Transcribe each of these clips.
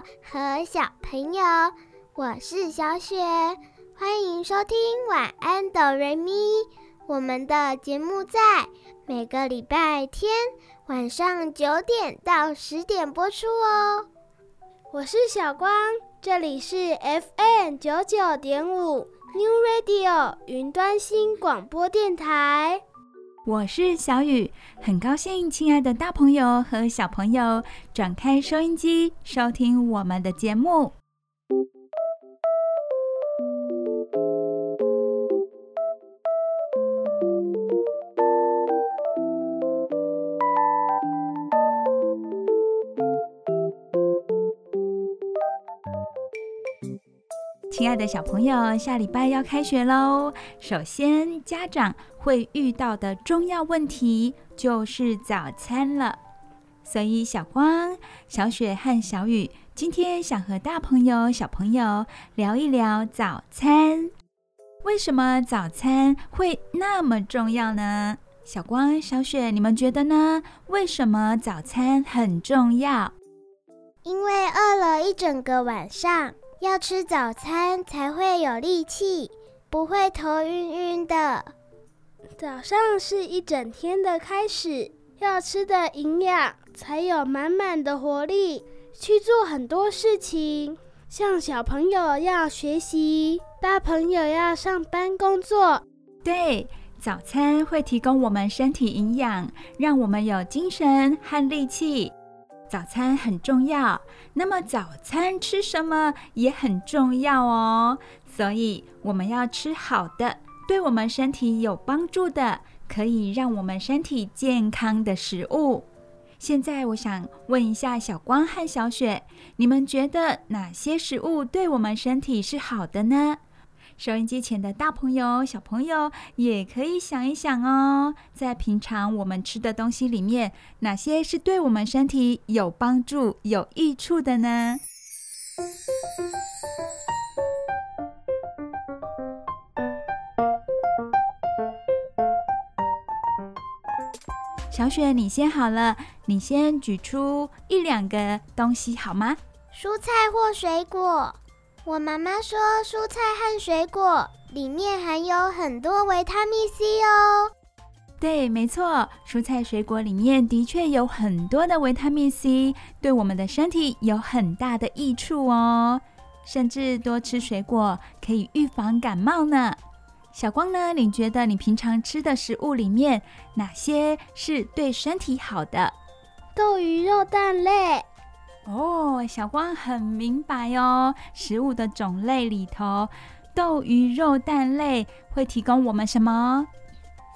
和小朋友，我是小雪，欢迎收听晚安哆瑞咪。我们的节目在每个礼拜天晚上九点到十点播出哦。我是小光，这里是 FM 九九点五 New Radio 云端新广播电台。我是小雨，很高兴，亲爱的大朋友和小朋友转开收音机，收听我们的节目。亲爱的小朋友，下礼拜要开学喽。首先，家长会遇到的重要问题就是早餐了。所以，小光、小雪和小雨今天想和大朋友、小朋友聊一聊早餐。为什么早餐会那么重要呢？小光、小雪，你们觉得呢？为什么早餐很重要？因为饿了一整个晚上。要吃早餐才会有力气，不会头晕晕的。早上是一整天的开始，要吃的营养才有满满的活力去做很多事情。像小朋友要学习，大朋友要上班工作。对，早餐会提供我们身体营养，让我们有精神和力气。早餐很重要，那么早餐吃什么也很重要哦。所以我们要吃好的，对我们身体有帮助的，可以让我们身体健康的食物。现在我想问一下小光和小雪，你们觉得哪些食物对我们身体是好的呢？收音机前的大朋友、小朋友也可以想一想哦，在平常我们吃的东西里面，哪些是对我们身体有帮助、有益处的呢？小雪，你先好了，你先举出一两个东西好吗？蔬菜或水果。我妈妈说，蔬菜和水果里面含有很多维他命 C 哦。对，没错，蔬菜水果里面的确有很多的维他命 C，对我们的身体有很大的益处哦。甚至多吃水果可以预防感冒呢。小光呢？你觉得你平常吃的食物里面哪些是对身体好的？豆鱼肉蛋类。哦，小光很明白哦。食物的种类里头，豆、鱼、肉、蛋类会提供我们什么？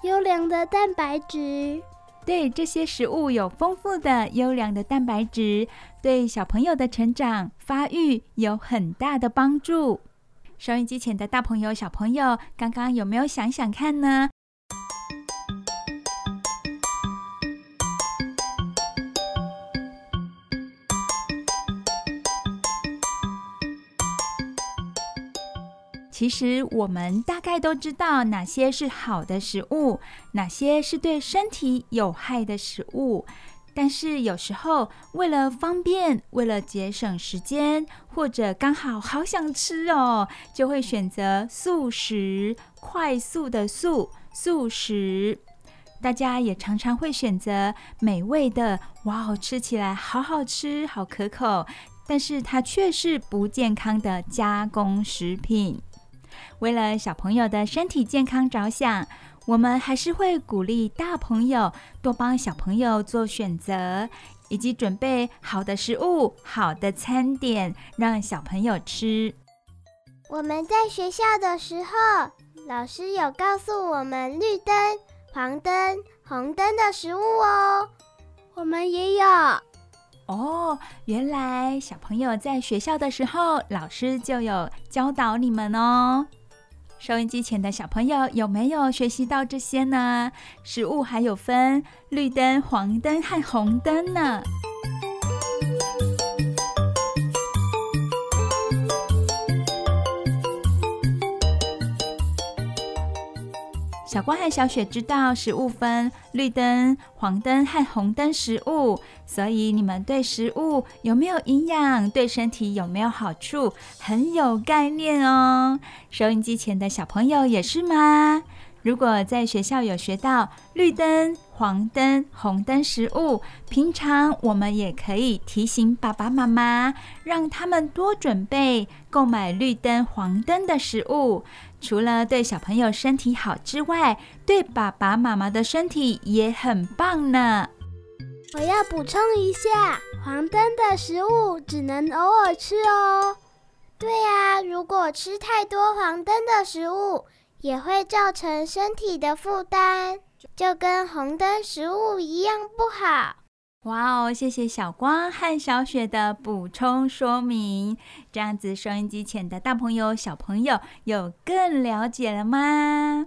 优良的蛋白质。对，这些食物有丰富的优良的蛋白质，对小朋友的成长发育有很大的帮助。收音机前的大朋友、小朋友，刚刚有没有想想看呢？其实我们大概都知道哪些是好的食物，哪些是对身体有害的食物。但是有时候为了方便，为了节省时间，或者刚好好想吃哦，就会选择速食，快速的速，速食。大家也常常会选择美味的，哇，吃起来好好吃，好可口，但是它却是不健康的加工食品。为了小朋友的身体健康着想，我们还是会鼓励大朋友多帮小朋友做选择，以及准备好的食物、好的餐点让小朋友吃。我们在学校的时候，老师有告诉我们绿灯、黄灯、红灯的食物哦。我们也有。哦，原来小朋友在学校的时候，老师就有教导你们哦。收音机前的小朋友有没有学习到这些呢？食物还有分绿灯、黄灯和红灯呢。小光和小雪知道食物分绿灯、黄灯和红灯食物，所以你们对食物有没有营养、对身体有没有好处很有概念哦。收音机前的小朋友也是吗？如果在学校有学到绿灯、黄灯、红灯食物，平常我们也可以提醒爸爸妈妈，让他们多准备购买绿灯、黄灯的食物。除了对小朋友身体好之外，对爸爸妈妈的身体也很棒呢。我要补充一下，黄灯的食物只能偶尔吃哦。对呀，如果吃太多黄灯的食物，也会造成身体的负担，就跟红灯食物一样不好。哇哦！谢谢小光和小雪的补充说明，这样子收音机前的大朋友、小朋友有更了解了吗？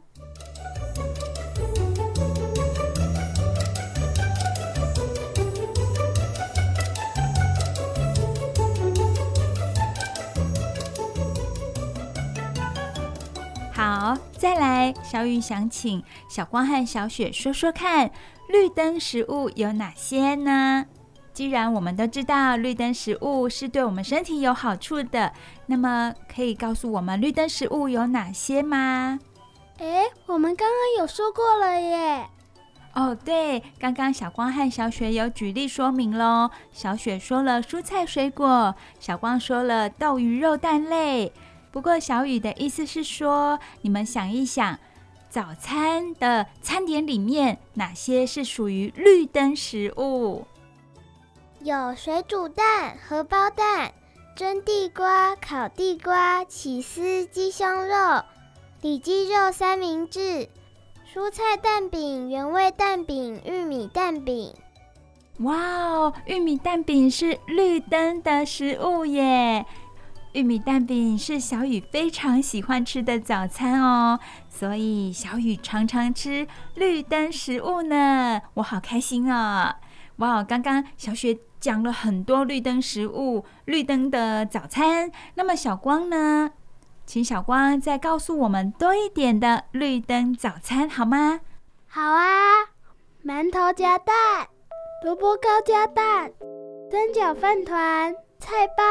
好，再来，小雨想请小光和小雪说说看。绿灯食物有哪些呢？既然我们都知道绿灯食物是对我们身体有好处的，那么可以告诉我们绿灯食物有哪些吗？诶，我们刚刚有说过了耶。哦，对，刚刚小光和小雪有举例说明喽。小雪说了蔬菜水果，小光说了豆鱼肉蛋类。不过小雨的意思是说，你们想一想。早餐的餐点里面，哪些是属于绿灯食物？有水煮蛋、荷包蛋、蒸地瓜、烤地瓜、起司鸡胸肉、里脊肉三明治、蔬菜蛋饼、原味蛋饼、玉米蛋饼。哇哦，玉米蛋饼是绿灯的食物耶！玉米蛋饼是小雨非常喜欢吃的早餐哦。所以小雨常常吃绿灯食物呢，我好开心啊！哇，刚刚小雪讲了很多绿灯食物、绿灯的早餐。那么小光呢？请小光再告诉我们多一点的绿灯早餐好吗？好啊，馒头加蛋、萝卜糕加蛋、蒸饺饭团、菜包、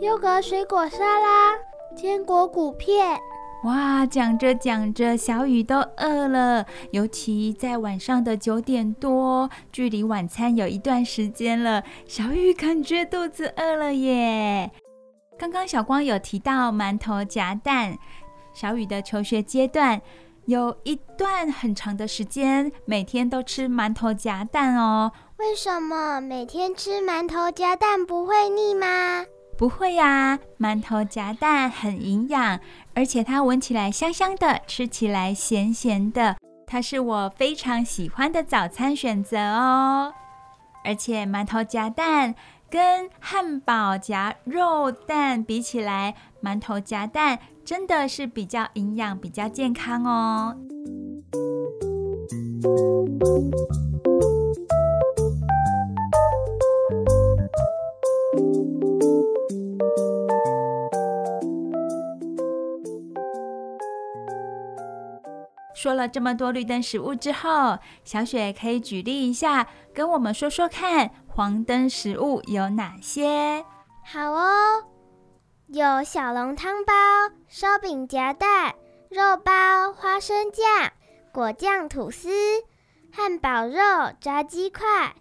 优格水果沙拉、坚果谷片。哇，讲着讲着，小雨都饿了。尤其在晚上的九点多，距离晚餐有一段时间了，小雨感觉肚子饿了耶。刚刚小光有提到馒头夹蛋，小雨的求学阶段有一段很长的时间，每天都吃馒头夹蛋哦。为什么每天吃馒头夹蛋不会腻吗？不会呀，馒头夹蛋很营养，而且它闻起来香香的，吃起来咸咸的，它是我非常喜欢的早餐选择哦。而且馒头夹蛋跟汉堡夹肉蛋比起来，馒头夹蛋真的是比较营养、比较健康哦。了这么多绿灯食物之后，小雪可以举例一下，跟我们说说看，黄灯食物有哪些？好哦，有小笼汤包、烧饼夹蛋、肉包、花生酱、果酱吐司、汉堡肉、炸鸡块、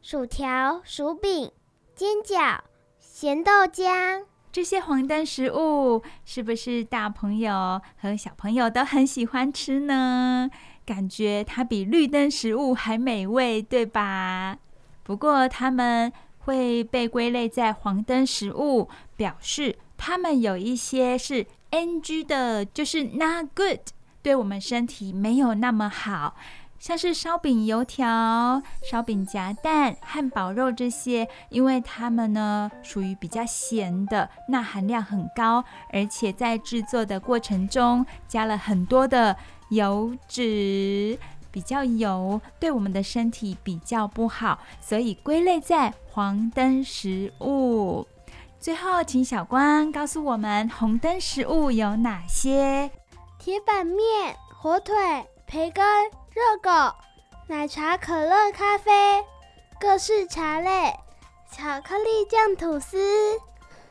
薯条、薯饼、煎饺、咸豆浆。这些黄灯食物是不是大朋友和小朋友都很喜欢吃呢？感觉它比绿灯食物还美味，对吧？不过它们会被归类在黄灯食物，表示它们有一些是 NG 的，就是 not good，对我们身体没有那么好。像是烧饼、油条、烧饼夹蛋、汉堡肉这些，因为它们呢属于比较咸的，钠含量很高，而且在制作的过程中加了很多的油脂，比较油，对我们的身体比较不好，所以归类在黄灯食物。最后，请小光告诉我们红灯食物有哪些？铁板面、火腿、培根。热狗、奶茶、可乐、咖啡、各式茶类、巧克力酱吐司。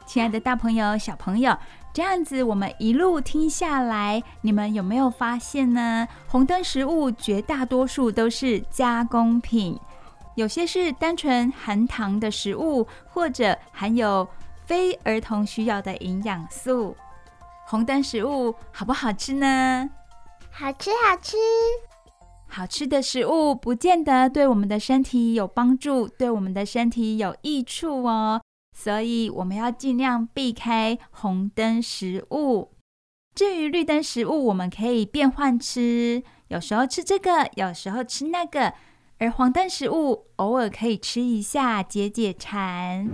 亲爱的大朋友、小朋友，这样子我们一路听下来，你们有没有发现呢？红灯食物绝大多数都是加工品，有些是单纯含糖的食物，或者含有非儿童需要的营养素。红灯食物好不好吃呢？好吃，好吃。好吃的食物不见得对我们的身体有帮助，对我们的身体有益处哦。所以我们要尽量避开红灯食物。至于绿灯食物，我们可以变换吃，有时候吃这个，有时候吃那个。而黄灯食物偶尔可以吃一下，解解馋。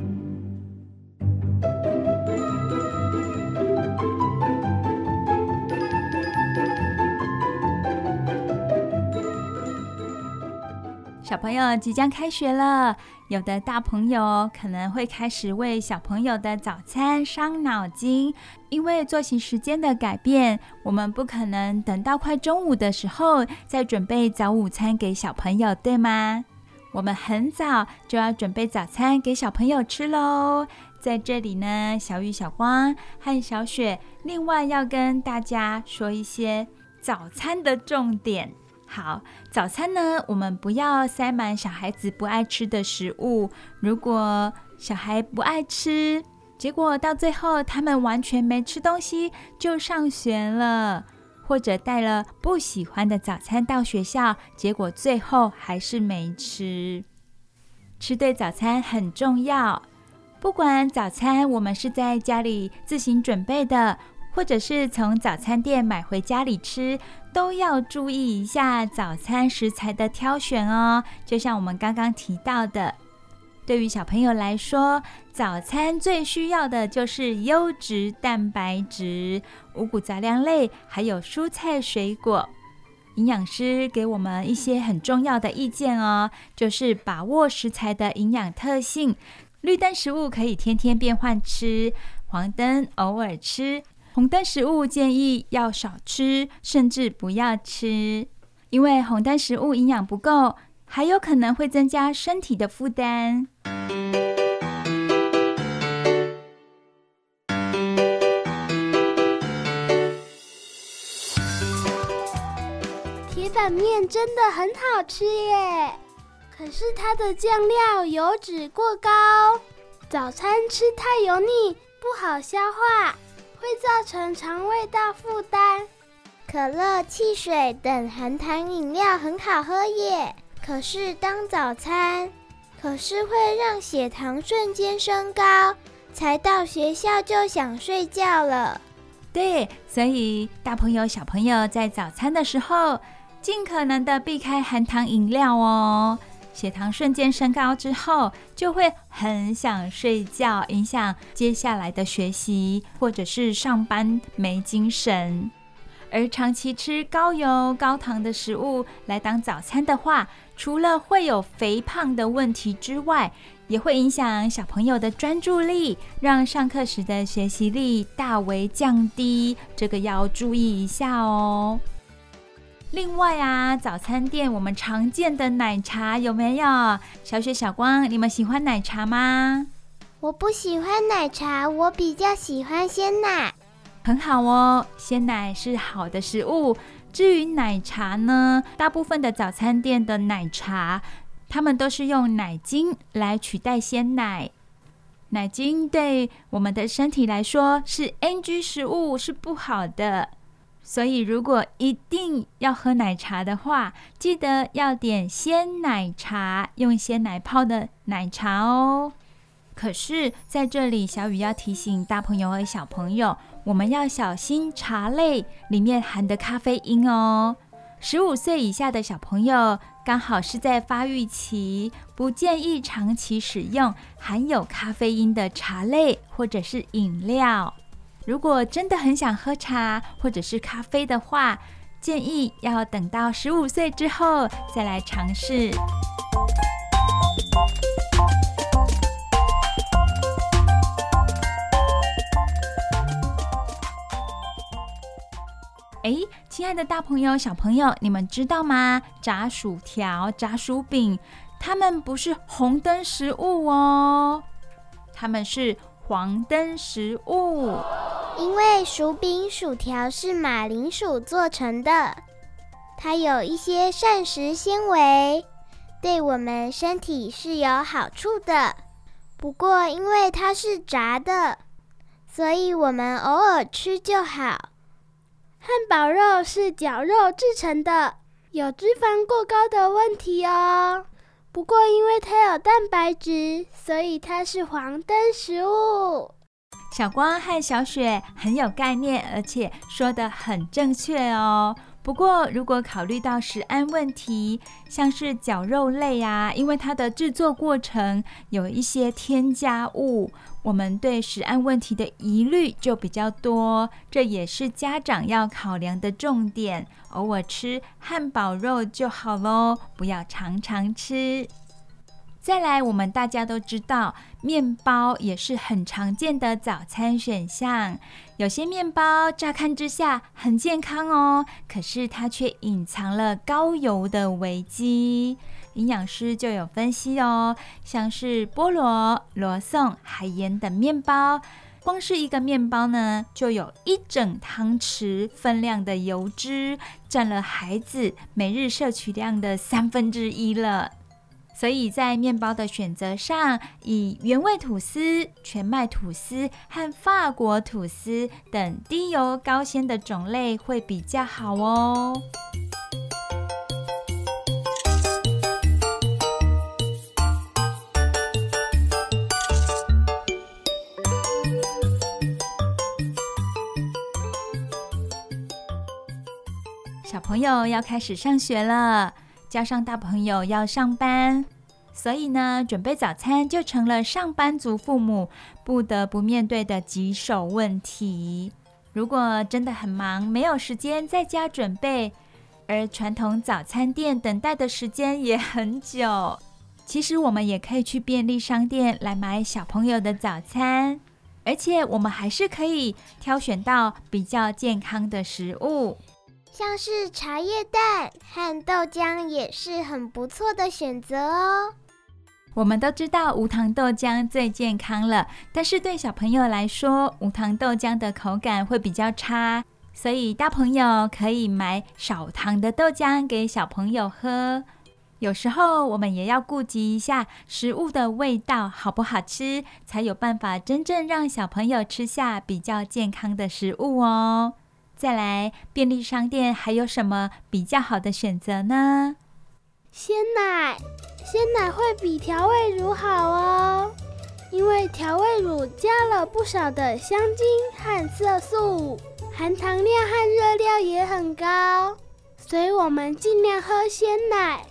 小朋友即将开学了，有的大朋友可能会开始为小朋友的早餐伤脑筋，因为作息时间的改变，我们不可能等到快中午的时候再准备早午餐给小朋友，对吗？我们很早就要准备早餐给小朋友吃喽。在这里呢，小雨、小光和小雪另外要跟大家说一些早餐的重点。好，早餐呢，我们不要塞满小孩子不爱吃的食物。如果小孩不爱吃，结果到最后他们完全没吃东西就上学了，或者带了不喜欢的早餐到学校，结果最后还是没吃。吃对早餐很重要，不管早餐我们是在家里自行准备的，或者是从早餐店买回家里吃，都要注意一下早餐食材的挑选哦。就像我们刚刚提到的，对于小朋友来说，早餐最需要的就是优质蛋白质、五谷杂粮类，还有蔬菜水果。营养师给我们一些很重要的意见哦，就是把握食材的营养特性。绿灯食物可以天天变换吃，黄灯偶尔吃。红灯食物建议要少吃，甚至不要吃，因为红灯食物营养不够，还有可能会增加身体的负担。铁板面真的很好吃耶，可是它的酱料油脂过高，早餐吃太油腻，不好消化。会造成肠胃道负担。可乐、汽水等含糖饮料很好喝耶，可是当早餐，可是会让血糖瞬间升高，才到学校就想睡觉了。对，所以大朋友、小朋友在早餐的时候，尽可能的避开含糖饮料哦。血糖瞬间升高之后，就会很想睡觉，影响接下来的学习或者是上班没精神。而长期吃高油高糖的食物来当早餐的话，除了会有肥胖的问题之外，也会影响小朋友的专注力，让上课时的学习力大为降低。这个要注意一下哦。另外啊，早餐店我们常见的奶茶有没有？小雪、小光，你们喜欢奶茶吗？我不喜欢奶茶，我比较喜欢鲜奶。很好哦，鲜奶是好的食物。至于奶茶呢，大部分的早餐店的奶茶，他们都是用奶精来取代鲜奶。奶精对我们的身体来说是 NG 食物，是不好的。所以，如果一定要喝奶茶的话，记得要点鲜奶茶，用鲜奶泡的奶茶哦。可是，在这里，小雨要提醒大朋友和小朋友，我们要小心茶类里面含的咖啡因哦。十五岁以下的小朋友刚好是在发育期，不建议长期使用含有咖啡因的茶类或者是饮料。如果真的很想喝茶或者是咖啡的话，建议要等到十五岁之后再来尝试。哎，亲爱的大朋友、小朋友，你们知道吗？炸薯条、炸薯饼，它们不是红灯食物哦，它们是黄灯食物。因为薯饼、薯条是马铃薯做成的，它有一些膳食纤维，对我们身体是有好处的。不过，因为它是炸的，所以我们偶尔吃就好。汉堡肉是绞肉制成的，有脂肪过高的问题哦。不过因为它有蛋白质，所以它是黄灯食物。小光和小雪很有概念，而且说得很正确哦。不过如果考虑到食安问题，像是绞肉类啊，因为它的制作过程有一些添加物。我们对食安问题的疑虑就比较多，这也是家长要考量的重点。偶尔吃汉堡肉就好喽，不要常常吃。再来，我们大家都知道，面包也是很常见的早餐选项。有些面包乍看之下很健康哦，可是它却隐藏了高油的危机。营养师就有分析哦，像是菠萝、罗宋、海盐等面包，光是一个面包呢，就有一整汤匙分量的油脂，占了孩子每日摄取量的三分之一了。所以在面包的选择上，以原味吐司、全麦吐司和法国吐司等低油高纤的种类会比较好哦。小朋友要开始上学了，加上大朋友要上班，所以呢，准备早餐就成了上班族父母不得不面对的棘手问题。如果真的很忙，没有时间在家准备，而传统早餐店等待的时间也很久，其实我们也可以去便利商店来买小朋友的早餐，而且我们还是可以挑选到比较健康的食物。像是茶叶蛋和豆浆也是很不错的选择哦。我们都知道无糖豆浆最健康了，但是对小朋友来说，无糖豆浆的口感会比较差，所以大朋友可以买少糖的豆浆给小朋友喝。有时候我们也要顾及一下食物的味道好不好吃，才有办法真正让小朋友吃下比较健康的食物哦。再来，便利商店还有什么比较好的选择呢？鲜奶，鲜奶会比调味乳好哦，因为调味乳加了不少的香精和色素，含糖量和热量也很高，所以我们尽量喝鲜奶。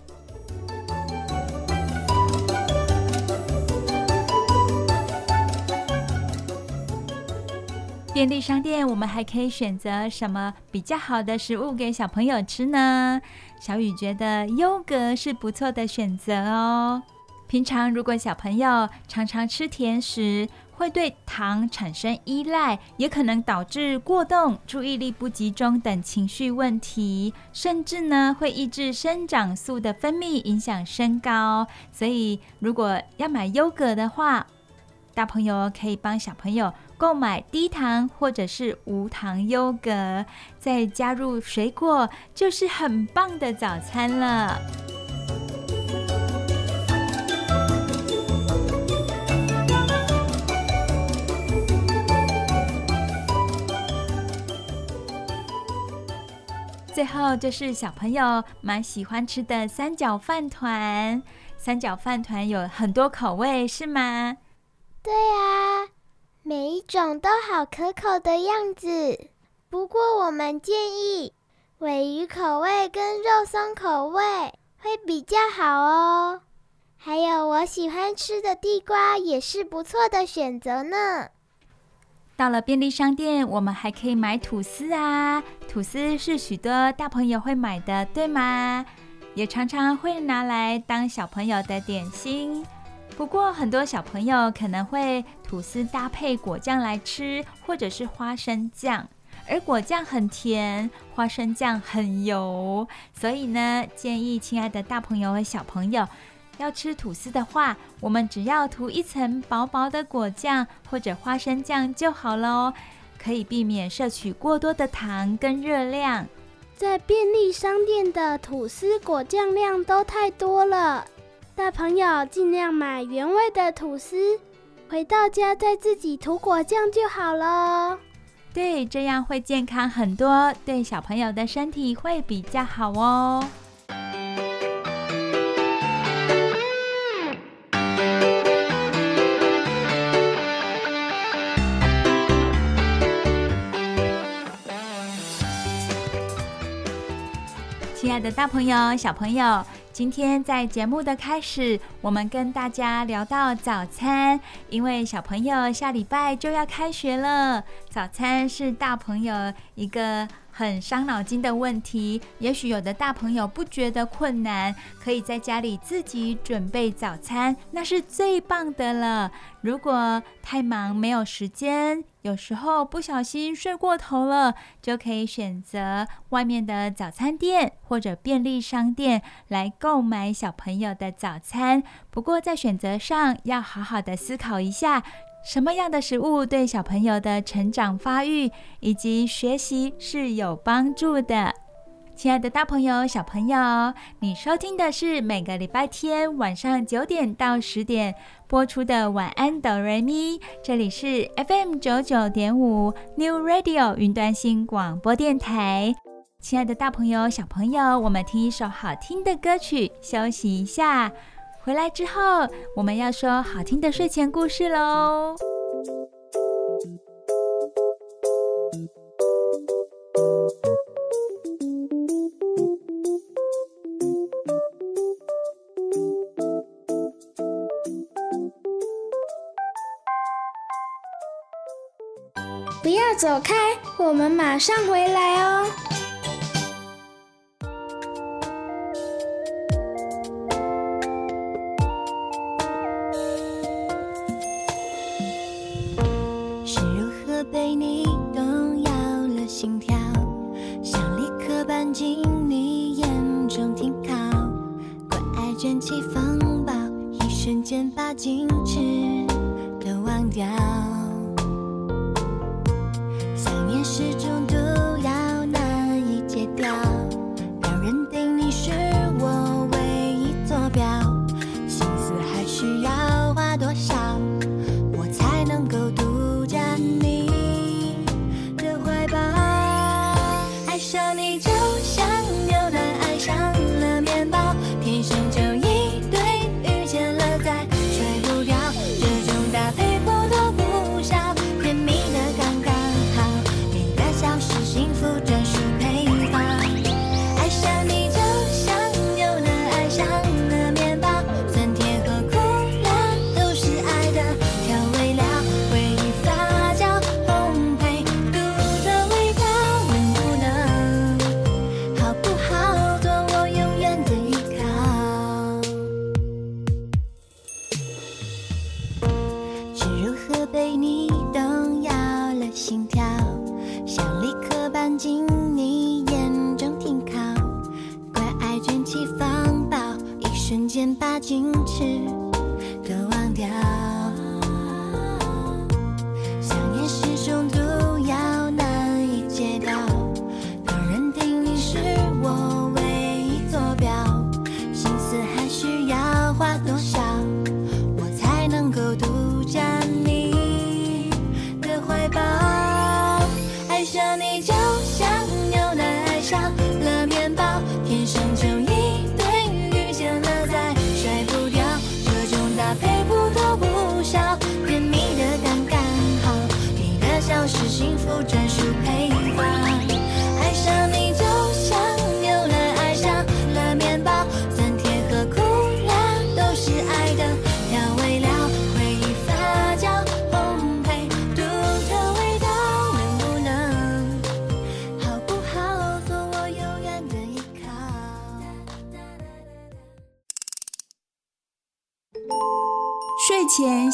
便利商店，我们还可以选择什么比较好的食物给小朋友吃呢？小雨觉得优格是不错的选择哦。平常如果小朋友常常吃甜食，会对糖产生依赖，也可能导致过动、注意力不集中等情绪问题，甚至呢会抑制生长素的分泌，影响身高。所以如果要买优格的话，大朋友可以帮小朋友购买低糖或者是无糖优格，再加入水果，就是很棒的早餐了。最后就是小朋友蛮喜欢吃的三角饭团，三角饭团有很多口味，是吗？对啊，每一种都好可口的样子。不过我们建议尾鱼口味跟肉松口味会比较好哦。还有我喜欢吃的地瓜也是不错的选择呢。到了便利商店，我们还可以买吐司啊！吐司是许多大朋友会买的，对吗？也常常会拿来当小朋友的点心。不过，很多小朋友可能会吐司搭配果酱来吃，或者是花生酱。而果酱很甜，花生酱很油，所以呢，建议亲爱的大朋友和小朋友，要吃吐司的话，我们只要涂一层薄薄的果酱或者花生酱就好了哦，可以避免摄取过多的糖跟热量。在便利商店的吐司果酱量都太多了，大朋友尽量买原味的吐司，回到家再自己涂果酱就好了。对，这样会健康很多，对小朋友的身体会比较好哦。亲爱的大朋友、小朋友，今天在节目的开始，我们跟大家聊到早餐，因为小朋友下礼拜就要开学了，早餐是大朋友一个很伤脑筋的问题，也许有的大朋友不觉得困难，可以在家里自己准备早餐，那是最棒的了。如果太忙没有时间，有时候不小心睡过头了，就可以选择外面的早餐店或者便利商店来购买小朋友的早餐。不过在选择上要好好的思考一下。什么样的食物对小朋友的成长发育以及学习是有帮助的？亲爱的大朋友、小朋友，你收听的是每个礼拜天晚上九点到十点播出的《晚安哆瑞咪》，这里是 FM 九九点五 New Radio 云端新广播电台。亲爱的大朋友、小朋友，我们听一首好听的歌曲，休息一下。回来之后，我们要说好听的睡前故事喽。走开，我们马上回来哦。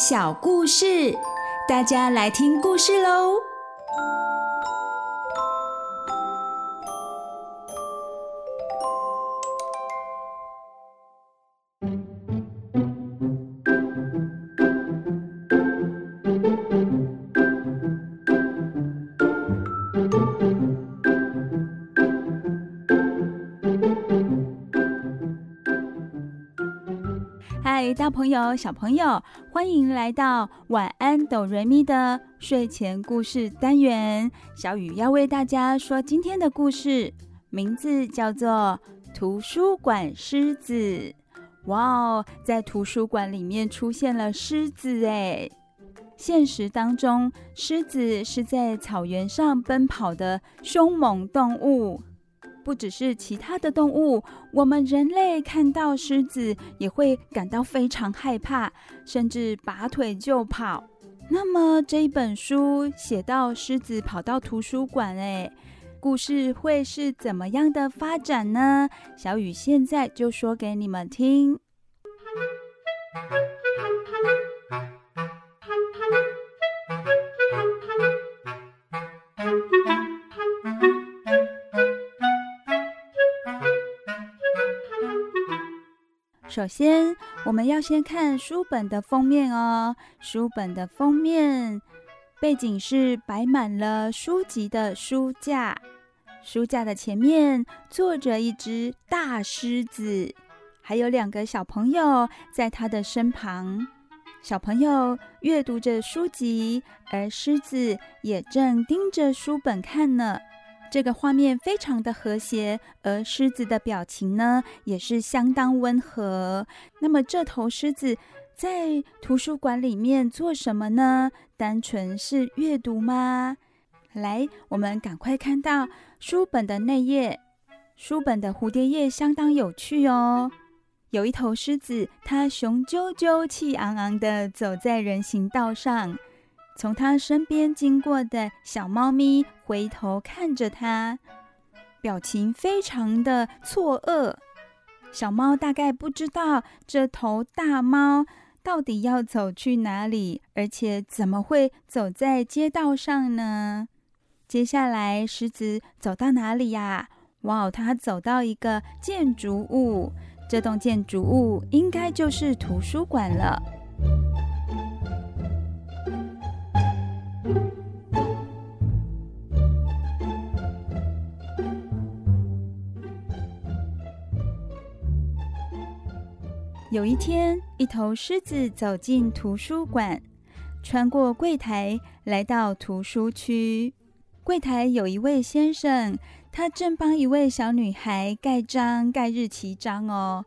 小故事，大家来听故事喽。大朋友、小朋友，欢迎来到晚安哆瑞咪的睡前故事单元。小雨要为大家说今天的故事，名字叫做《图书馆狮子》。哇哦，在图书馆里面出现了狮子哎！现实当中，狮子是在草原上奔跑的凶猛动物。不只是其他的动物，我们人类看到狮子也会感到非常害怕，甚至拔腿就跑。那么这一本书写到狮子跑到图书馆，哎，故事会是怎么样的发展呢？小雨现在就说给你们听。首先，我们要先看书本的封面哦。书本的封面背景是摆满了书籍的书架，书架的前面坐着一只大狮子，还有两个小朋友在他的身旁。小朋友阅读着书籍，而狮子也正盯着书本看呢。这个画面非常的和谐，而狮子的表情呢，也是相当温和。那么这头狮子在图书馆里面做什么呢？单纯是阅读吗？来，我们赶快看到书本的内页。书本的蝴蝶页相当有趣哦。有一头狮子，它雄赳赳、气昂昂地走在人行道上。从他身边经过的小猫咪回头看着他，表情非常的错愕。小猫大概不知道这头大猫到底要走去哪里，而且怎么会走在街道上呢？接下来，狮子走到哪里呀？哇哦，它走到一个建筑物，这栋建筑物应该就是图书馆了。有一天，一头狮子走进图书馆，穿过柜台，来到图书区。柜台有一位先生，他正帮一位小女孩盖章、盖日期章哦。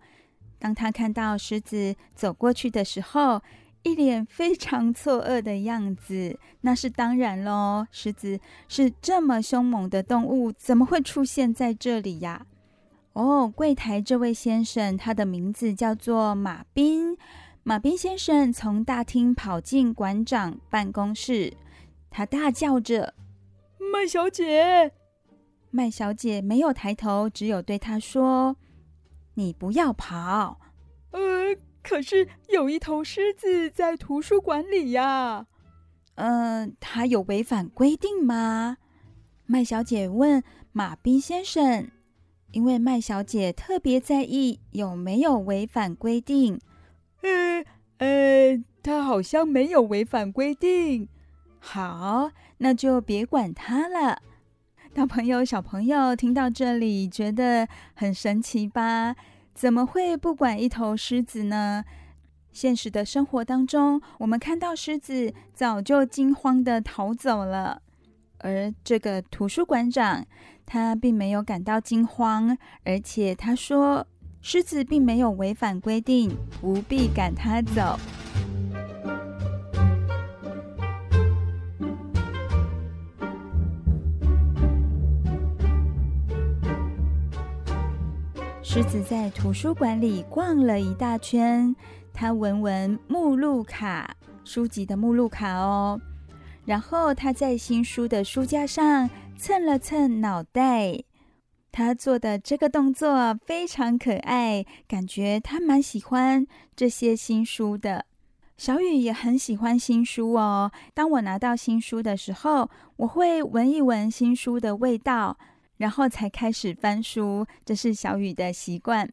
当他看到狮子走过去的时候，一脸非常错愕的样子。那是当然喽，狮子是这么凶猛的动物，怎么会出现在这里呀？哦，柜台这位先生，他的名字叫做马斌。马斌先生从大厅跑进馆长办公室，他大叫着：“麦小姐！”麦小姐没有抬头，只有对他说：“你不要跑。”“呃，可是有一头狮子在图书馆里呀。”“嗯、呃，他有违反规定吗？”麦小姐问马彬先生。因为麦小姐特别在意有没有违反规定。呃呃，它好像没有违反规定。好，那就别管它了。大朋友、小朋友听到这里觉得很神奇吧？怎么会不管一头狮子呢？现实的生活当中，我们看到狮子早就惊慌地逃走了。而这个图书馆长，他并没有感到惊慌，而且他说，狮子并没有违反规定，不必赶他走。狮子在图书馆里逛了一大圈，他闻闻目录卡，书籍的目录卡哦。然后他在新书的书架上蹭了蹭脑袋，他做的这个动作非常可爱，感觉他蛮喜欢这些新书的。小雨也很喜欢新书哦。当我拿到新书的时候，我会闻一闻新书的味道，然后才开始翻书，这是小雨的习惯。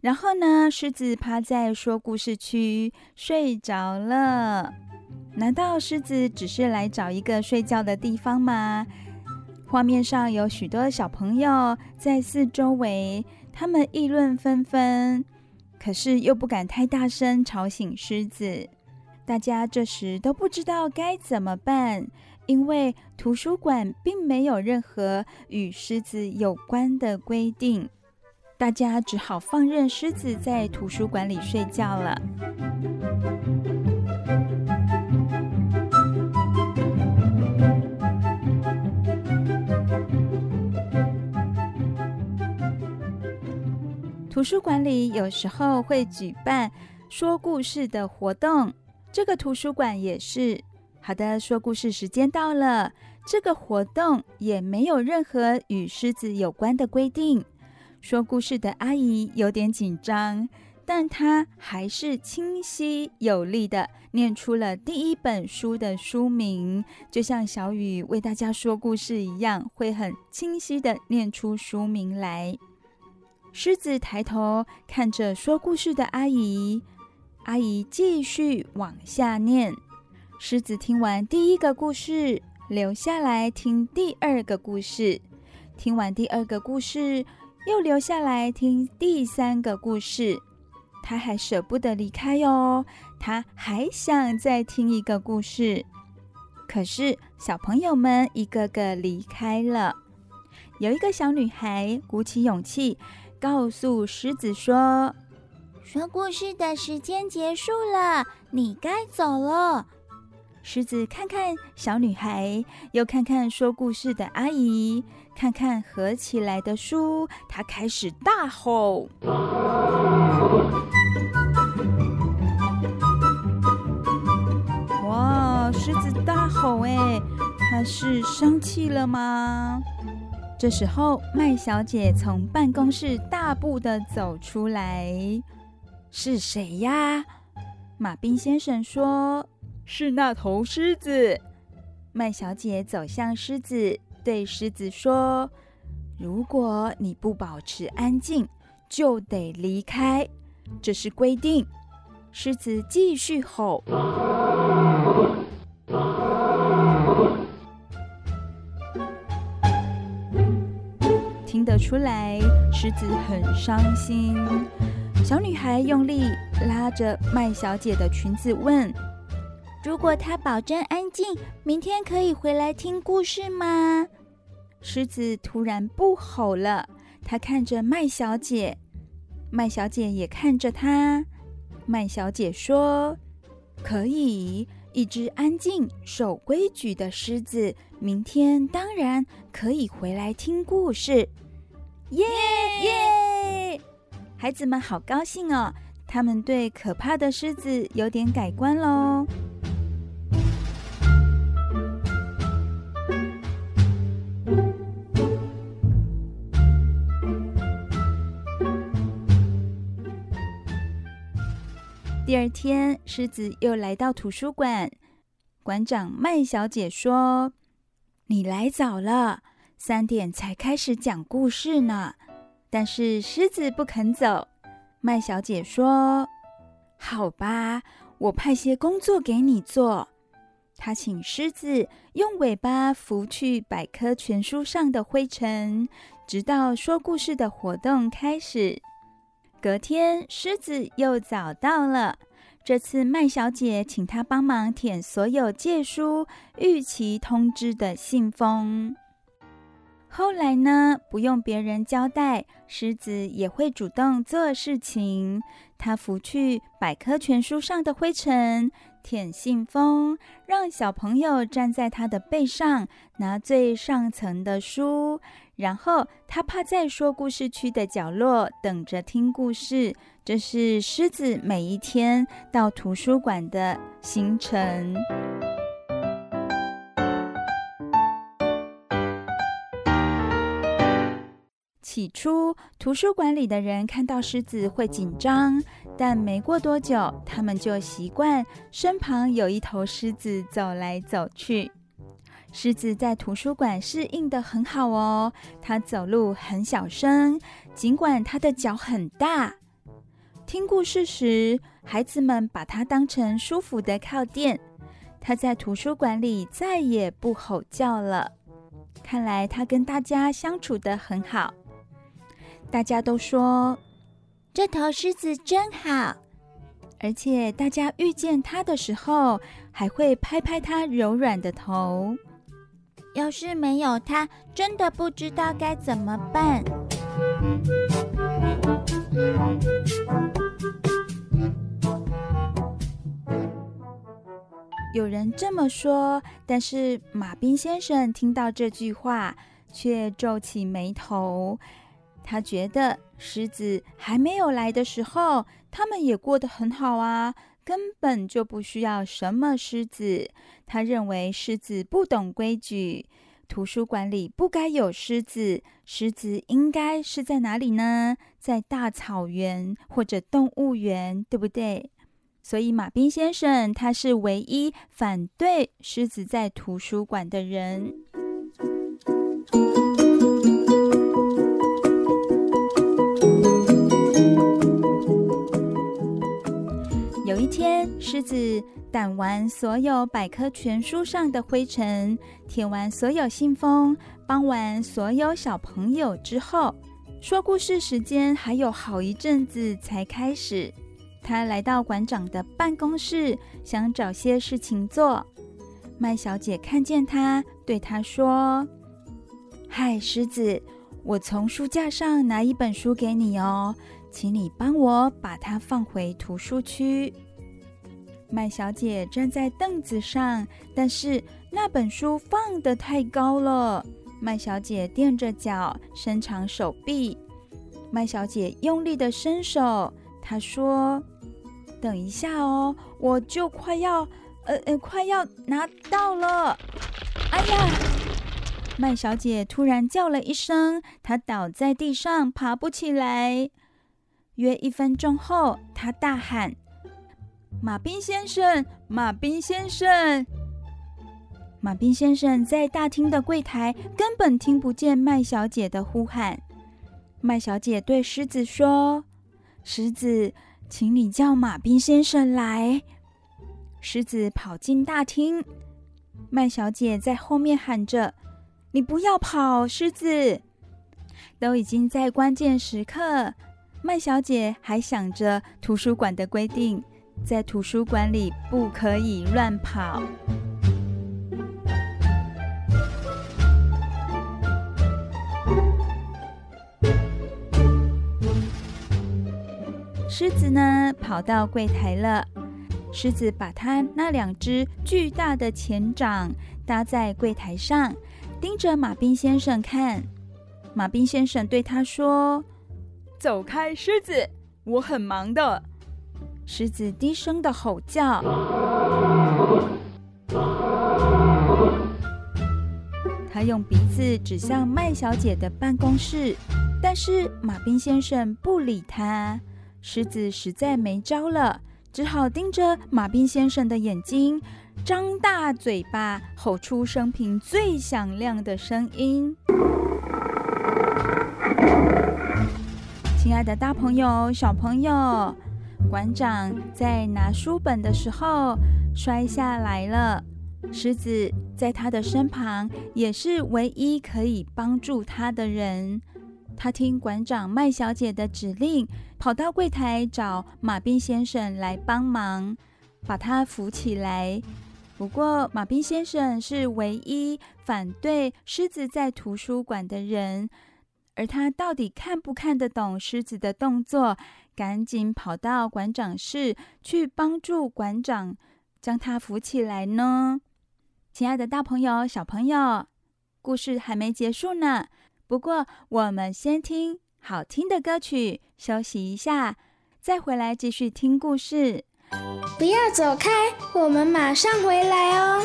然后呢，狮子趴在说故事区睡着了。难道狮子只是来找一个睡觉的地方吗？画面上有许多小朋友在四周围，他们议论纷纷，可是又不敢太大声吵醒狮子。大家这时都不知道该怎么办，因为图书馆并没有任何与狮子有关的规定。大家只好放任狮子在图书馆里睡觉了。图书馆里有时候会举办说故事的活动，这个图书馆也是。好的，说故事时间到了。这个活动也没有任何与狮子有关的规定。说故事的阿姨有点紧张，但她还是清晰有力地念出了第一本书的书名，就像小雨为大家说故事一样，会很清晰地念出书名来。狮子抬头看着说故事的阿姨，阿姨继续往下念。狮子听完第一个故事，留下来听第二个故事，听完第二个故事。又留下来听第三个故事，他还舍不得离开哟。他还想再听一个故事，可是小朋友们一个个离开了。有一个小女孩鼓起勇气，告诉狮子说：“说故事的时间结束了，你该走了。”狮子看看小女孩，又看看说故事的阿姨，看看合起来的书，他开始大吼：“哇！”狮子大吼，哎，他是生气了吗？这时候，麦小姐从办公室大步的走出来：“是谁呀？”马彬先生说。是那头狮子。麦小姐走向狮子，对狮子说：“如果你不保持安静，就得离开，这是规定。”狮子继续吼。听得出来，狮子很伤心。小女孩用力拉着麦小姐的裙子，问。如果他保证安静，明天可以回来听故事吗？狮子突然不吼了，它看着麦小姐，麦小姐也看着它。麦小姐说：“可以，一只安静、守规矩的狮子，明天当然可以回来听故事。”耶耶！孩子们好高兴哦，他们对可怕的狮子有点改观喽。第二天，狮子又来到图书馆。馆长麦小姐说：“你来早了，三点才开始讲故事呢。”但是狮子不肯走。麦小姐说：“好吧，我派些工作给你做。”她请狮子用尾巴拂去百科全书上的灰尘，直到说故事的活动开始。隔天，狮子又早到了。这次麦小姐请他帮忙舔所有借书逾期通知的信封。后来呢，不用别人交代，狮子也会主动做事情。他拂去百科全书上的灰尘，舔信封，让小朋友站在他的背上，拿最上层的书。然后他趴在说故事区的角落，等着听故事。这是狮子每一天到图书馆的行程。起初，图书馆里的人看到狮子会紧张，但没过多久，他们就习惯身旁有一头狮子走来走去。狮子在图书馆适应得很好哦，它走路很小声，尽管它的脚很大。听故事时，孩子们把它当成舒服的靠垫。它在图书馆里再也不吼叫了。看来它跟大家相处得很好。大家都说这头狮子真好，而且大家遇见它的时候，还会拍拍它柔软的头。要是没有它，真的不知道该怎么办。有人这么说，但是马彬先生听到这句话，却皱起眉头。他觉得狮子还没有来的时候，他们也过得很好啊。根本就不需要什么狮子。他认为狮子不懂规矩，图书馆里不该有狮子。狮子应该是在哪里呢？在大草原或者动物园，对不对？所以马彬先生他是唯一反对狮子在图书馆的人。天，狮子掸完所有百科全书上的灰尘，舔完所有信封，帮完所有小朋友之后，说故事时间还有好一阵子才开始。他来到馆长的办公室，想找些事情做。麦小姐看见他，对他说：“嗨，狮子，我从书架上拿一本书给你哦。”请你帮我把它放回图书区。麦小姐站在凳子上，但是那本书放得太高了。麦小姐垫着脚，伸长手臂。麦小姐用力的伸手，她说：“等一下哦，我就快要……呃呃，快要拿到了。”哎呀！麦小姐突然叫了一声，她倒在地上，爬不起来。约一分钟后，她大喊：“马彬先生，马彬先生！”马彬先生在大厅的柜台根本听不见麦小姐的呼喊。麦小姐对狮子说：“狮子，请你叫马彬先生来。”狮子跑进大厅，麦小姐在后面喊着：“你不要跑，狮子！”都已经在关键时刻。麦小姐还想着图书馆的规定，在图书馆里不可以乱跑。狮子呢，跑到柜台了。狮子把它那两只巨大的前掌搭在柜台上，盯着马彬先生看。马彬先生对他说。走开，狮子！我很忙的。狮子低声的吼叫。他用鼻子指向麦小姐的办公室，但是马彬先生不理他。狮子实在没招了，只好盯着马彬先生的眼睛，张大嘴巴，吼出生平最响亮的声音。亲爱的大朋友、小朋友，馆长在拿书本的时候摔下来了。狮子在他的身旁，也是唯一可以帮助他的人。他听馆长麦小姐的指令，跑到柜台找马彬先生来帮忙，把他扶起来。不过，马彬先生是唯一反对狮子在图书馆的人。而他到底看不看得懂狮子的动作？赶紧跑到馆长室去帮助馆长将他扶起来呢。亲爱的大朋友、小朋友，故事还没结束呢。不过我们先听好听的歌曲，休息一下，再回来继续听故事。不要走开，我们马上回来哦。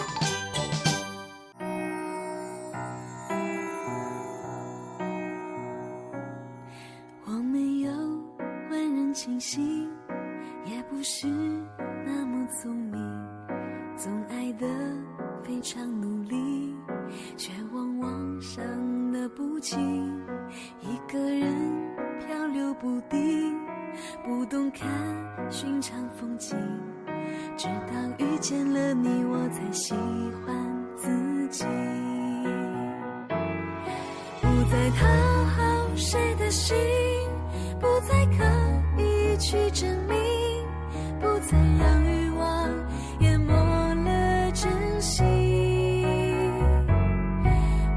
万人清醒，也不是那么聪明，总爱得非常努力，却往往伤得不轻。一个人漂流不定，不懂看寻常风景，直到遇见了你，我才喜欢自己。不再讨好谁的心，不再刻意去证明，不再让欲望淹没了真心。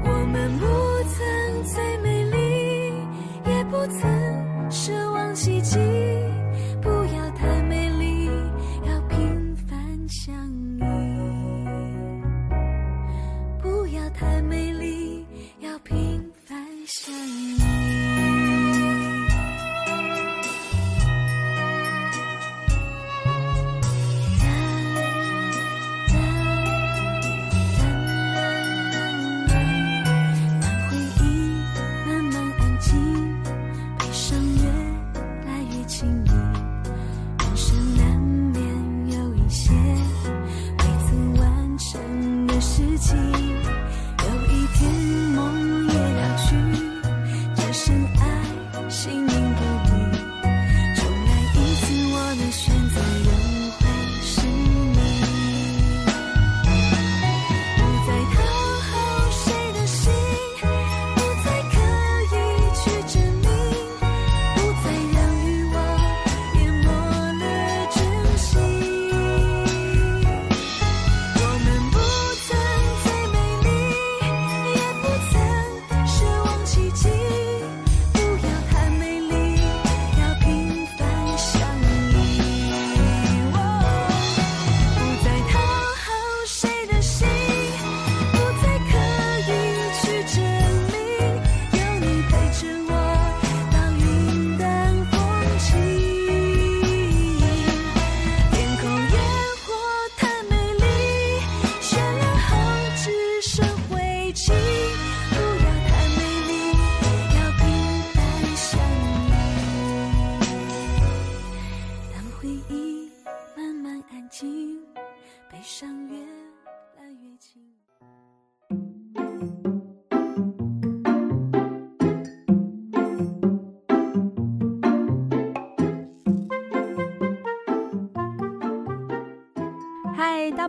我们不曾最美丽，也不曾奢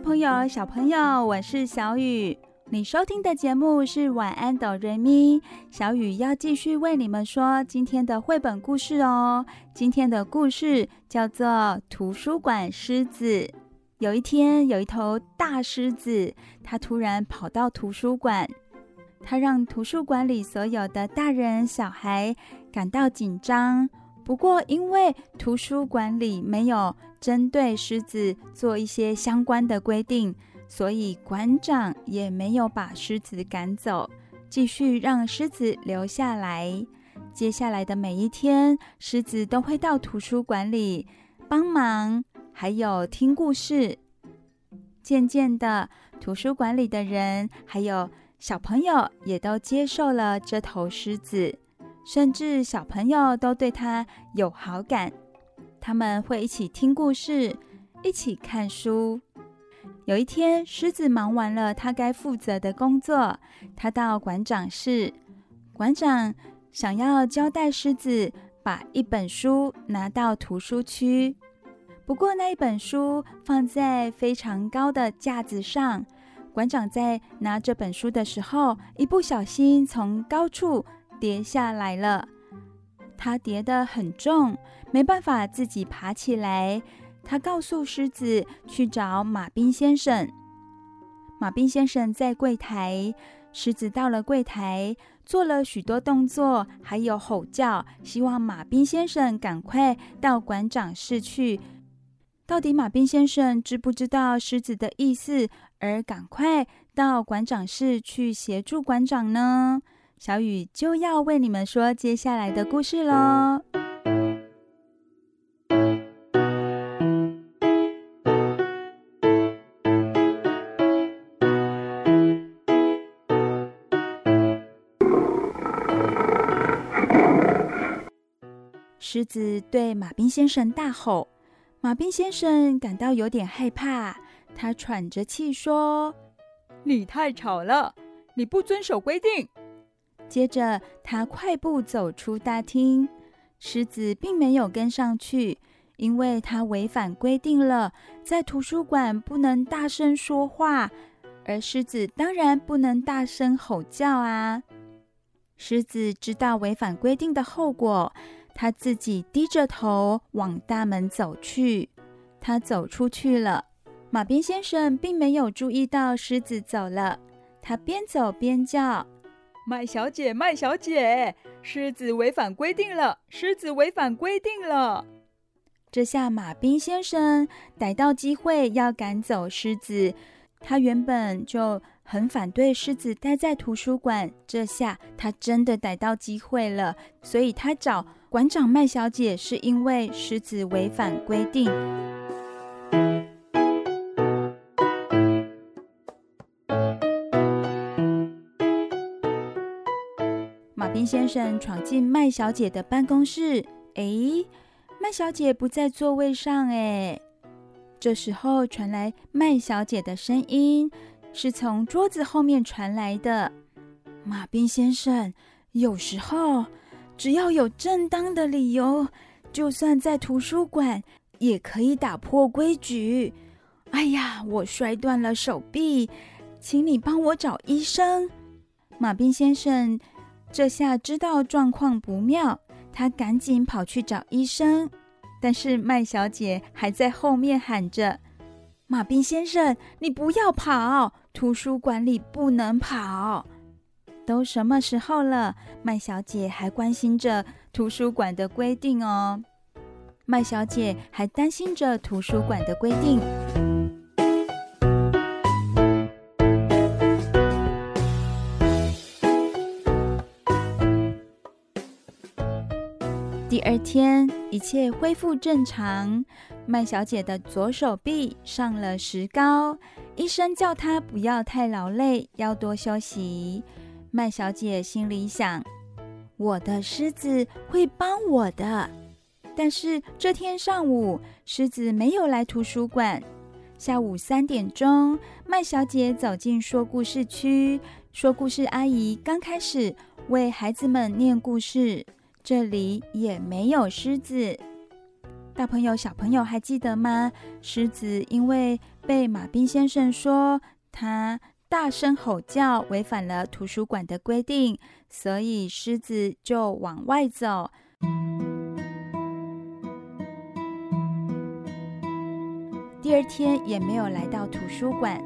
朋友、小朋友，我是小雨。你收听的节目是晚安哆瑞咪，小雨要继续为你们说今天的绘本故事哦。今天的故事叫做《图书馆狮子》。有一天，有一头大狮子，它突然跑到图书馆，它让图书馆里所有的大人小孩感到紧张。不过，因为图书馆里没有针对狮子做一些相关的规定，所以馆长也没有把狮子赶走，继续让狮子留下来。接下来的每一天，狮子都会到图书馆里帮忙，还有听故事。渐渐的，图书馆里的人还有小朋友也都接受了这头狮子。甚至小朋友都对他有好感，他们会一起听故事，一起看书。有一天，狮子忙完了他该负责的工作，他到馆长室。馆长想要交代狮子把一本书拿到图书区，不过那一本书放在非常高的架子上。馆长在拿这本书的时候，一不小心从高处跌下来了，他跌得很重，没办法自己爬起来。他告诉狮子去找马彬先生。马彬先生在柜台，狮子到了柜台，做了许多动作，还有吼叫，希望马彬先生赶快到馆长室去。到底马彬先生知不知道狮子的意思，而赶快到馆长室去协助馆长呢？小雨就要为你们说接下来的故事喽。狮子对马彬先生大吼：“马彬先生感到有点害怕，他喘着气说：“你太吵了，你不遵守规定。”接着，他快步走出大厅。狮子并没有跟上去，因为他违反规定了，在图书馆不能大声说话，而狮子当然不能大声吼叫啊。狮子知道违反规定的后果。他自己低着头往大门走去。他走出去了。马彬先生并没有注意到狮子走了。他边走边叫：“麦小姐，麦小姐，狮子违反规定了！狮子违反规定了！”这下马彬先生逮到机会要赶走狮子。他原本就很反对狮子待在图书馆，这下他真的逮到机会了，所以他找馆长麦小姐，是因为狮子违反规定。马彬先生闯进麦小姐的办公室，哎，麦小姐不在座位上，哎。这时候传来麦小姐的声音，是从桌子后面传来的。马彬先生，有时候只要有正当的理由，就算在图书馆也可以打破规矩。哎呀，我摔断了手臂，请你帮我找医生。马彬先生这下知道状况不妙，他赶紧跑去找医生。但是麦小姐还在后面喊着：“马彬先生，你不要跑！图书馆里不能跑。都什么时候了，麦小姐还关心着图书馆的规定哦。麦小姐还担心着图书馆的规定。”第二天，一切恢复正常。麦小姐的左手臂上了石膏，医生叫她不要太劳累，要多休息。麦小姐心里想：“我的狮子会帮我的。”但是这天上午，狮子没有来图书馆。下午三点钟，麦小姐走进说故事区，说故事阿姨刚开始为孩子们念故事。这里也没有狮子。大朋友、小朋友还记得吗？狮子因为被马彬先生说他大声吼叫，违反了图书馆的规定，所以狮子就往外走。第二天也没有来到图书馆。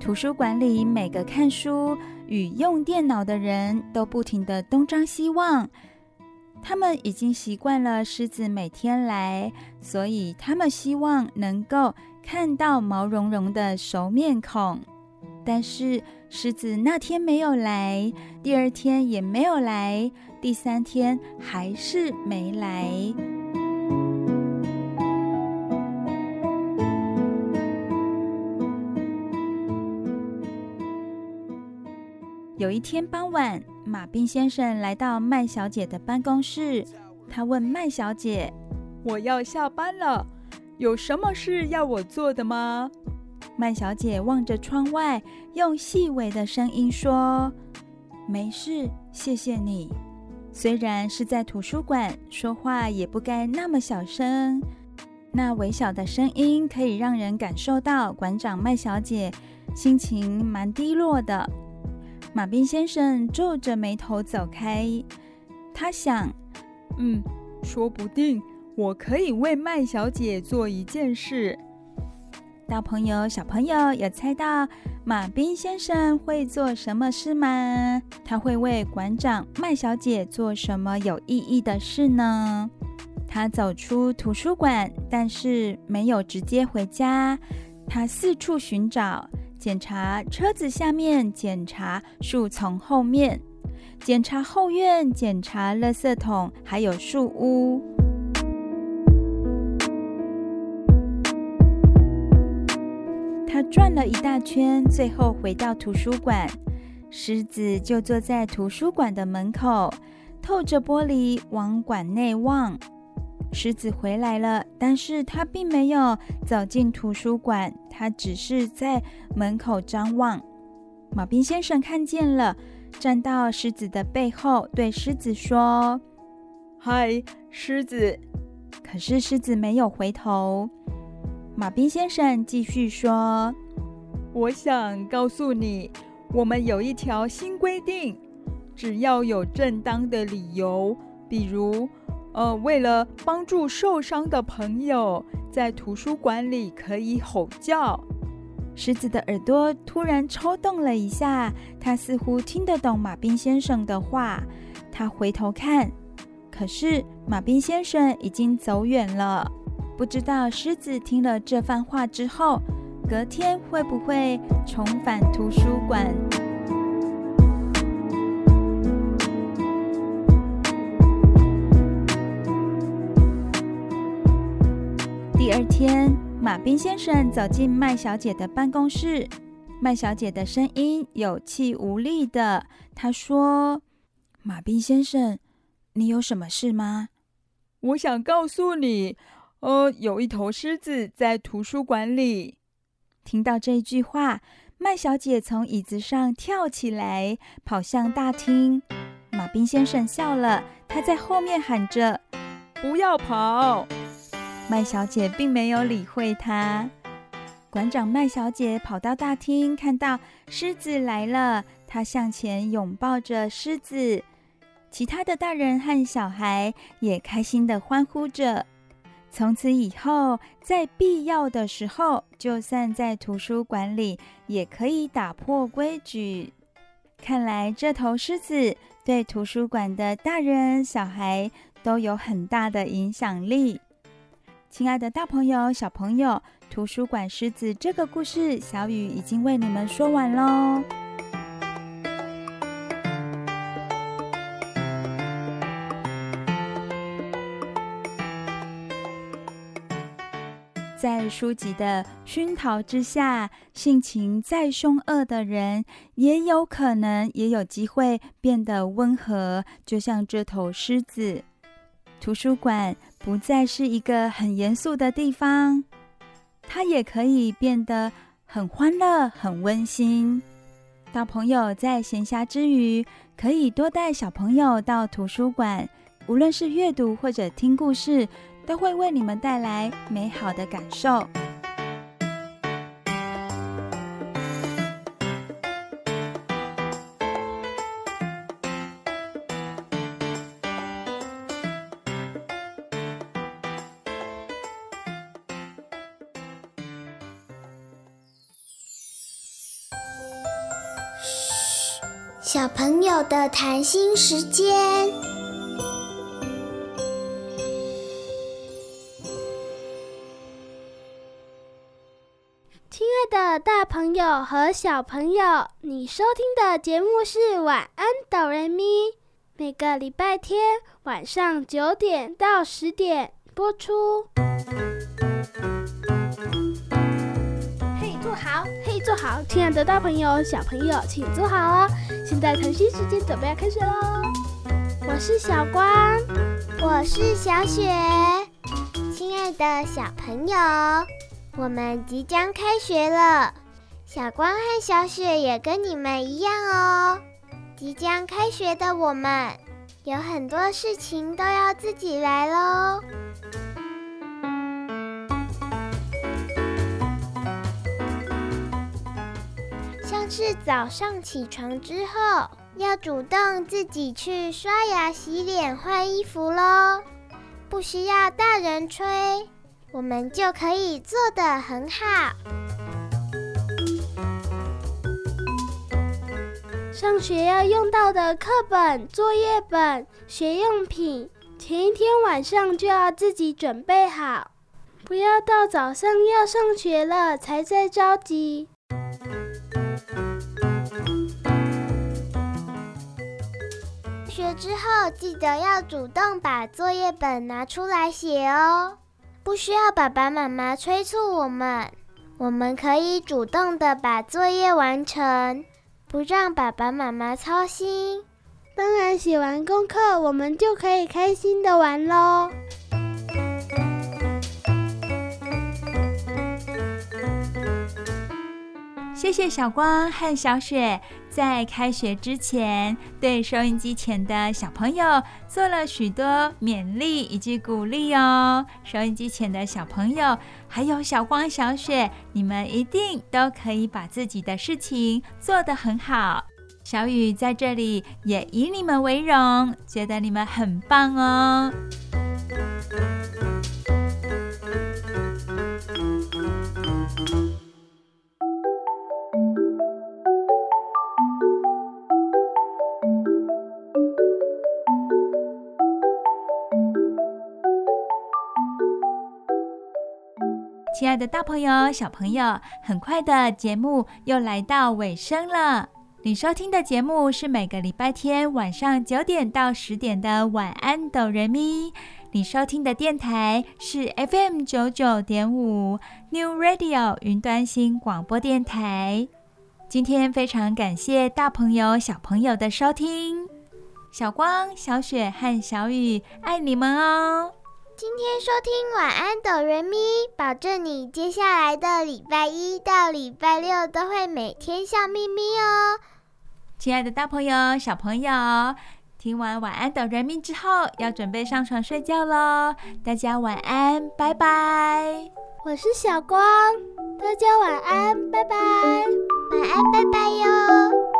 图书馆里每个看书与用电脑的人都不停的东张西望。他们已经习惯了狮子每天来，所以他们希望能够看到毛茸茸的熟面孔。但是狮子那天没有来，第二天也没有来，第三天还是没来。有一天傍晚，马彬先生来到麦小姐的办公室。他问麦小姐：“我要下班了，有什么事要我做的吗？”麦小姐望着窗外，用细微的声音说：“没事，谢谢你。虽然是在图书馆，说话也不该那么小声。那微小的声音可以让人感受到馆长麦小姐心情蛮低落的。”马彬先生皱着眉头走开，他想：“嗯，说不定我可以为麦小姐做一件事。”大朋友、小朋友有猜到马彬先生会做什么事吗？他会为馆长麦小姐做什么有意义的事呢？他走出图书馆，但是没有直接回家，他四处寻找。检查车子下面，检查树丛后面，检查后院，检查垃圾桶，还有树屋。他转了一大圈，最后回到图书馆。狮子就坐在图书馆的门口，透着玻璃往馆内望。狮子回来了，但是他并没有走进图书馆，他只是在门口张望。马彬先生看见了，站到狮子的背后，对狮子说：“嗨，狮子。”可是狮子没有回头。马彬先生继续说：“我想告诉你，我们有一条新规定，只要有正当的理由，比如……”呃，为了帮助受伤的朋友，在图书馆里可以吼叫。狮子的耳朵突然抽动了一下，它似乎听得懂马彬先生的话。它回头看，可是马彬先生已经走远了。不知道狮子听了这番话之后，隔天会不会重返图书馆？第二天，马彬先生走进麦小姐的办公室。麦小姐的声音有气无力的，她说：“马彬先生，你有什么事吗？”我想告诉你，呃，有一头狮子在图书馆里。听到这句话，麦小姐从椅子上跳起来，跑向大厅。马彬先生笑了，他在后面喊着：“不要跑！”麦小姐并没有理会他。馆长麦小姐跑到大厅，看到狮子来了，她向前拥抱着狮子。其他的大人和小孩也开心地欢呼着。从此以后，在必要的时候，就算在图书馆里，也可以打破规矩。看来这头狮子对图书馆的大人小孩都有很大的影响力。亲爱的大朋友、小朋友，图书馆狮子这个故事，小雨已经为你们说完喽。在书籍的熏陶之下，性情再凶恶的人，也有可能也有机会变得温和，就像这头狮子。图书馆不再是一个很严肃的地方，它也可以变得很欢乐、很温馨。大朋友在闲暇之余，可以多带小朋友到图书馆，无论是阅读或者听故事，都会为你们带来美好的感受。小朋友的谈心时间，朋友和小朋友，你收听的节目是《晚安，哆瑞咪》，每个礼拜天晚上九点到十点播出。嘿坐好，嘿，坐好亲爱的大朋友、小朋友，请坐好哦。现在腾讯时间准备要开始喽。我是小光，我是小雪。亲爱的小朋友，我们即将开学了。小光和小雪也跟你们一样哦。即将开学的我们，有很多事情都要自己来喽。像是早上起床之后，要主动自己去刷牙、洗脸、换衣服喽，不需要大人催，我们就可以做得很好。上学要用到的课本、作业本、学用品，前一天晚上就要自己准备好，不要到早上要上学了才在着急。学之后记得要主动把作业本拿出来写哦，不需要爸爸妈妈催促我们，我们可以主动的把作业完成，不让爸爸妈妈操心。当然，写完功课，我们就可以开心的玩喽。谢谢小光和小雪在开学之前对收音机前的小朋友做了许多勉励以及鼓励哦。收音机前的小朋友，还有小光、小雪，你们一定都可以把自己的事情做得很好。小雨在这里也以你们为荣，觉得你们很棒哦。亲爱的大朋友、小朋友，很快的节目又来到尾声了。你收听的节目是每个礼拜天晚上九点到十点的晚安哆瑞咪。你收听的电台是 FM 九九点五 New Radio 云端新广播电台。今天非常感谢大朋友、小朋友的收听。小光、小雪和小雨，爱你们哦！今天收听晚安哆瑞咪，保证你接下来的礼拜一到礼拜六都会每天笑眯眯哦。亲爱的大朋友、小朋友，听完晚安哆瑞咪之后，要准备上床睡觉喽。大家晚安，拜拜。我是小光，大家晚安，拜拜。晚安，拜拜哟。